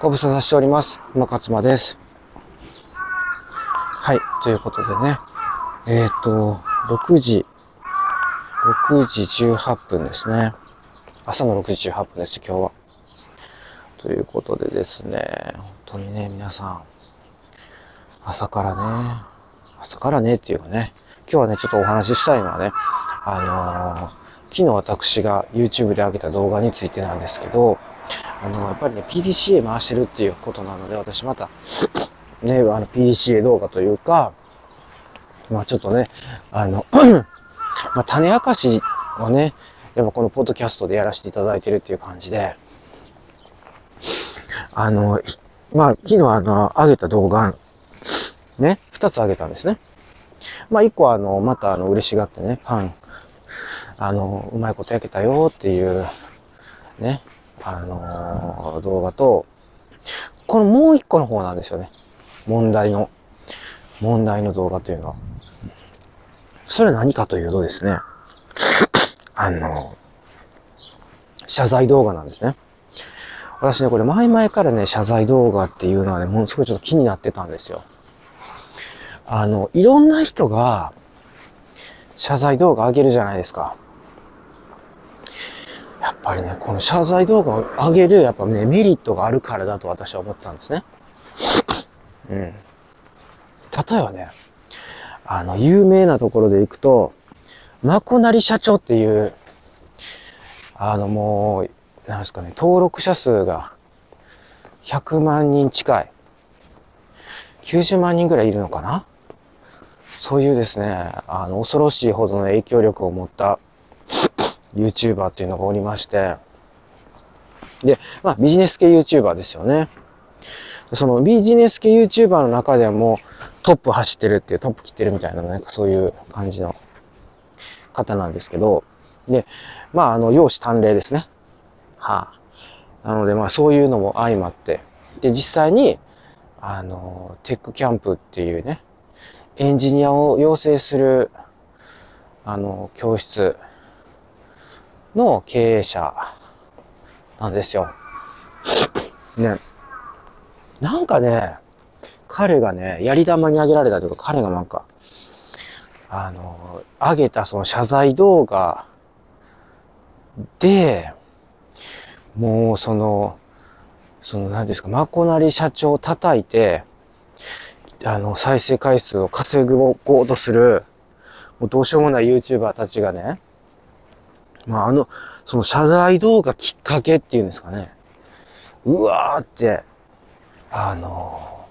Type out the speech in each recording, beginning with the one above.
ご無沙汰しております。馬勝間です。はい、ということでね、えっ、ー、と、6時、6時18分ですね。朝の6時18分です、今日は。ということでですね、本当にね、皆さん、朝からね、朝からねっていうかね、今日はね、ちょっとお話ししたいのはね、あのー昨日私が YouTube で上げた動画についてなんですけど、あの、やっぱりね、PDCA 回してるっていうことなので、私また、ね、あの、PDCA 動画というか、まあちょっとね、あの、まあ種明かしをね、やっぱこのポッドキャストでやらせていただいてるっていう感じで、あの、まあ昨日あの、上げた動画、ね、二つ上げたんですね。まあ一個あの、またあの、嬉しがってね、パン、あの、うまいこと焼けたよっていう、ね、あのー、動画と、このもう一個の方なんですよね。問題の、問題の動画というのは。それは何かというとですね、あのー、謝罪動画なんですね。私ね、これ前々からね、謝罪動画っていうのはね、ものすごいちょっと気になってたんですよ。あの、いろんな人が、謝罪動画上げるじゃないですか。やっぱりね、この謝罪動画を上げる、やっぱね、メリットがあるからだと私は思ったんですね。うん。例えばね、あの、有名なところで行くと、まこなり社長っていう、あのもう、なんですかね、登録者数が100万人近い。90万人ぐらいいるのかな？そういうですね、あの、恐ろしいほどの影響力を持った YouTuber っていうのがおりまして、で、まあビジネス系 YouTuber ですよね。そのビジネス系 YouTuber の中でもトップ走ってるっていう、トップ切ってるみたいなね、そういう感じの方なんですけど、で、まああの、容姿端麗ですね。はあ。なのでまあそういうのも相まって、で、実際に、あの、テックキャンプっていうね、エンジニアを養成する、あの、教室の経営者なんですよ。ね。なんかね、彼がね、やり玉にあげられたというか、彼がなんか、あの、上げたその謝罪動画で、もうその、その何ですか、まこなり社長を叩いて、あの、再生回数を稼ぐこうとする、もうどうしようもない YouTuber たちがね、まあ、あの、その謝罪動画きっかけっていうんですかね。うわーって、あの、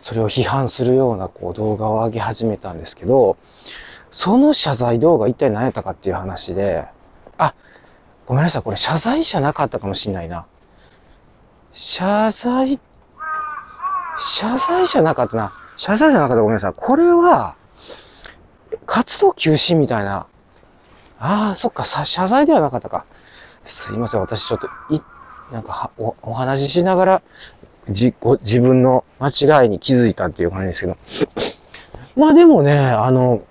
それを批判するようなこう動画を上げ始めたんですけど、その謝罪動画一体何やったかっていう話で、あ、ごめんなさい、これ謝罪じゃなかったかもしんないな。謝罪、謝罪じゃなかったな。謝罪じゃなかったごめんなさい。これは、活動休止みたいなああ、そっか、さ、謝罪ではなかったか。すいません、私ちょっと、い、なんかお、お話ししながら、じ、ご、自分の間違いに気づいたっていう感じですけど。まあでもね、あの、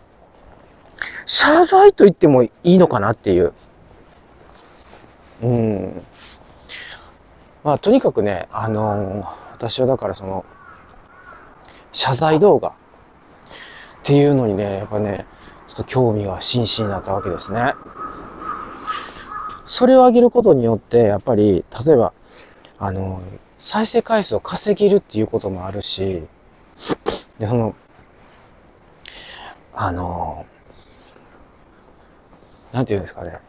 謝罪と言ってもいいのかなっていう。うん。まあとにかくね、あの私はだからその、謝罪動画っていうのにね、やっぱね、と興味が真摯になったわけですね。それを上げることによって、やっぱり、例えば、あの、再生回数を稼げるっていうこともあるし、で、その、あの、なんていうんですかね。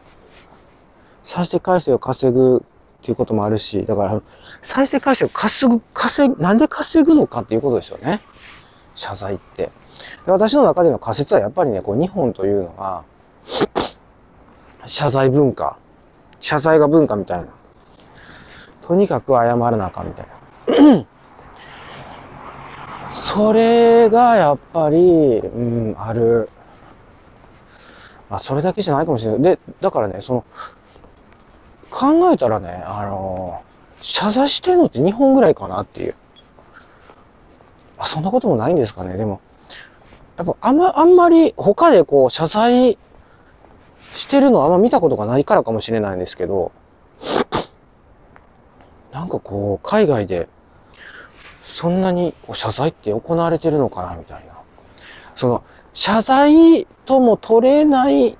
再生回数を稼ぐっていうこともあるし、だから、再生回数を稼ぐ、稼ぐ、なんで稼ぐのかっていうことですよね。謝罪って。で私の中での仮説はやっぱりね、こう日本というのは、謝罪文化。謝罪が文化みたいな。とにかく謝らなあかんみたいな。それがやっぱり、うん、ある。まあ、それだけじゃないかもしれない。で、だからね、その、考えたらね、あの、謝罪してんのって日本ぐらいかなっていう。そんなこともないんですかね。でも、やっぱあんま、あんまり他でこう謝罪してるのはあんま見たことがないからかもしれないんですけど、なんかこう、海外で、そんなにこう謝罪って行われてるのかな、みたいな。その、謝罪とも取れない、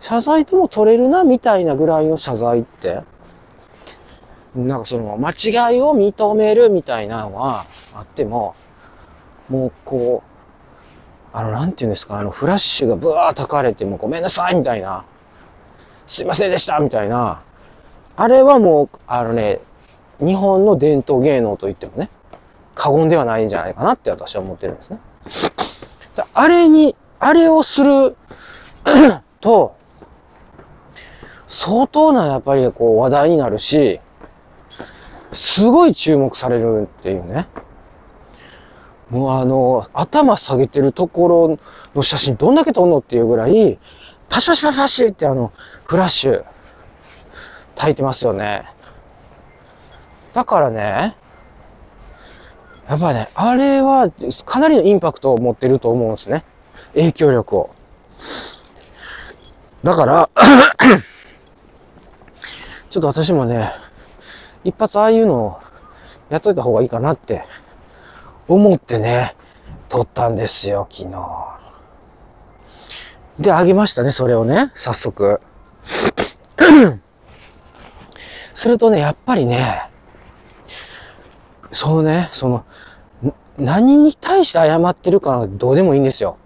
謝罪とも取れるな、みたいなぐらいの謝罪って、なんかその、間違いを認めるみたいなのはあっても、もうこう、あの、なんていうんですか、あの、フラッシュがブワー焚かれて、もうごめんなさいみたいな、すいませんでしたみたいな、あれはもう、あのね、日本の伝統芸能といってもね、過言ではないんじゃないかなって私は思ってるんですね。あれに、あれをする と、相当なやっぱりこう話題になるし、すごい注目されるっていうね。もうあの、頭下げてるところの写真どんだけ撮んのっていうぐらい、パシパシパシパシってあの、フラッシュ、焚いてますよね。だからね、やっぱね、あれはかなりのインパクトを持ってると思うんですね。影響力を。だから、ちょっと私もね、一発ああいうのをやっといた方がいいかなって思ってね、撮ったんですよ、昨日。で、あげましたね、それをね、早速。するとね、やっぱりね、そのね、その、何に対して謝ってるかなんかどうでもいいんですよ。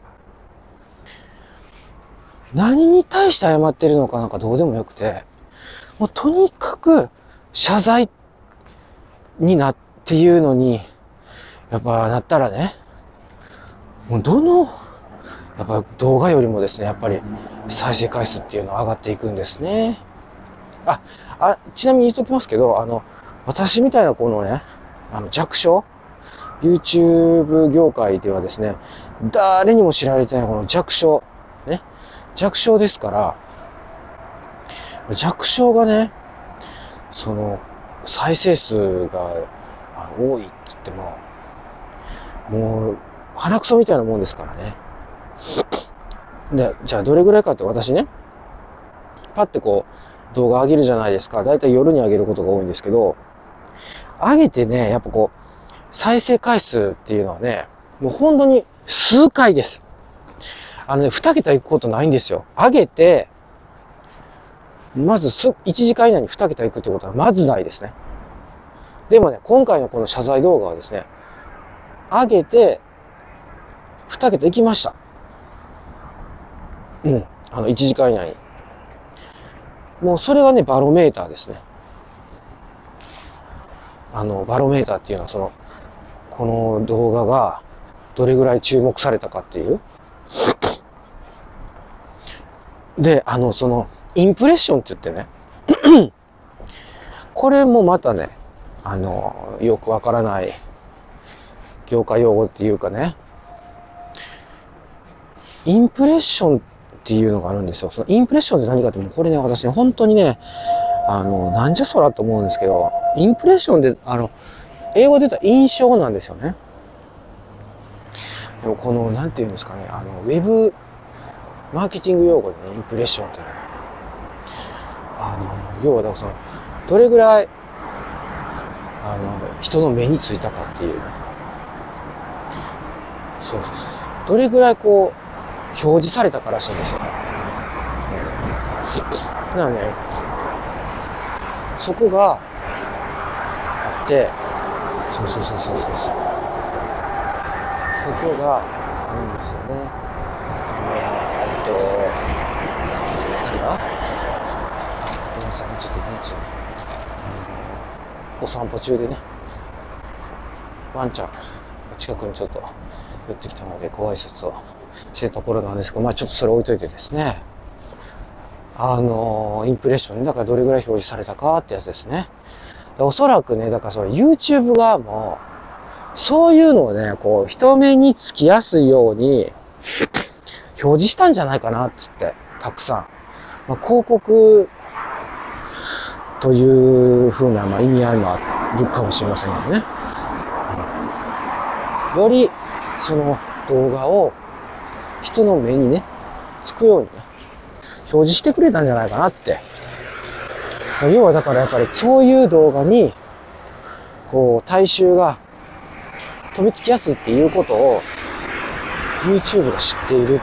何に対して謝ってるのかなんかどうでもよくて、もうとにかく謝罪になっていうのに、やっぱなったらね、もうどの、やっぱ動画よりもですね、やっぱり再生回数っていうのは上がっていくんですね。あ、あ、ちなみに言っときますけど、あの、私みたいなこのね、あの弱小 ?YouTube 業界ではですね、誰にも知られてないこの弱小、ね、弱小ですから、弱小がね、その、再生数が多いって言っても、もう、鼻くそみたいなもんですからね。で、じゃあどれぐらいかって私ね、パッてこう、動画上げるじゃないですか。だいたい夜に上げることが多いんですけど、上げてね、やっぱこう、再生回数っていうのはね、もう本当に数回です。あのね、二桁行くことないんですよ。上げて、まずす、1時間以内に2桁行くってことはまずないですね。でもね、今回のこの謝罪動画はですね、上げて、2桁行きました。うん。あの、1時間以内に。もうそれがね、バロメーターですね。あの、バロメーターっていうのはその、この動画がどれぐらい注目されたかっていう。で、あの、その、インプレッションって言ってね、これもまたね、あの、よくわからない業界用語っていうかね、インプレッションっていうのがあるんですよ。そのインプレッションって何かって、もうこれね、私ね、本当にね、あの、なんじゃそらと思うんですけど、インプレッションで、あの、英語で言ったら印象なんですよね。でもこの、なんていうんですかね、あの、ウェブマーケティング用語でね、インプレッションってね、あの、要はだからその、どれぐらい、あの、人の目についたかっていう。そうそうそう。どれぐらいこう、表示されたからしいんですよ。うん、なので、ね、そこがあって、そうそうそうそうそう。そこがあるんですよね。えーっと、なんだごめんなさい、ちょっとね、ちょっと、お散歩中でね、ワンちゃん、近くにちょっと寄ってきたので、ご挨拶をしてたところなんですけど、まあちょっとそれ置いといてですね、あの、インプレッションね、だからどれぐらい表示されたかってやつですね。おそらくね、だからその YouTube 側も、そういうのをね、こう、人目につきやすいように、表示したんじゃないかな、っつって、たくさん。まあ、広告という風な、まあ、意味合いもあるかもしれませんけどね。より、その動画を人の目にね、つくようにね、表示してくれたんじゃないかなって。要はだからやっぱりそういう動画にこう、大衆が飛びつきやすいっていうことを YouTube が知っているっていう。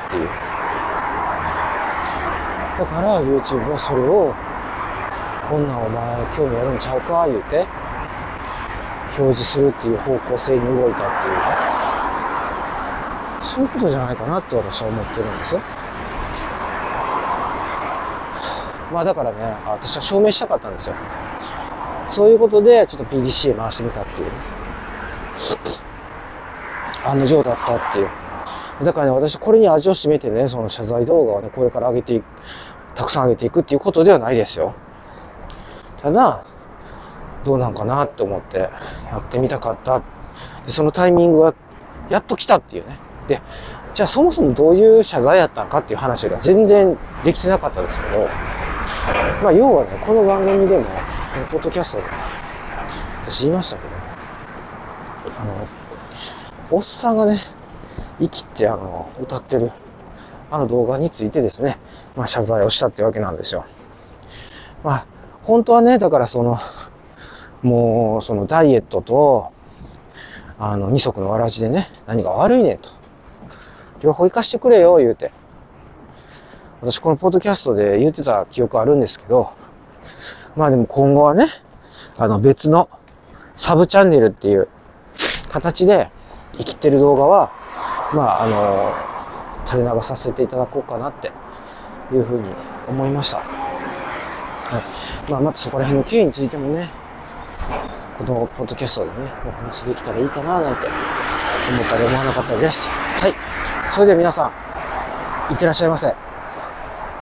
だから YouTube はそれを、こんなんお前興味あるんちゃうか言うて、表示するっていう方向性に動いたっていうね。そういうことじゃないかなって私は思ってるんですよ。まあだからね、私は証明したかったんですよ。そういうことで、ちょっと PDC 回してみたっていう。案の定だったっていう。だからね、私これに味を占めてね、その謝罪動画をね、これから上げていく、たくさん上げていくっていうことではないですよ。ただ、どうなんかなって思ってやってみたかった。で、そのタイミングがやっと来たっていうね。で、じゃあそもそもどういう謝罪やったのかっていう話が全然できてなかったですけど、まあ要はね、この番組でも、このポッドキャストで、私言いましたけど、あの、おっさんがね、生きてあの、歌ってる、あの動画についてですね、まあ謝罪をしたってわけなんですよ。まあ、本当はね、だからその、もう、そのダイエットと、あの、二足のわらじでね、何が悪いねと。両方生かしてくれよ、言うて。私このポッドキャストで言ってた記憶あるんですけど、まあでも今後はね、あの別のサブチャンネルっていう形で生きてる動画は、まああの、垂れ流させていただこうかなっていうふうに思いました。はい。まあまたそこら辺の経緯についてもね、このポッドキャストでね、お話できたらいいかななんて思ったり思わなかったです。はい。それでは皆さん、いってらっしゃいませ。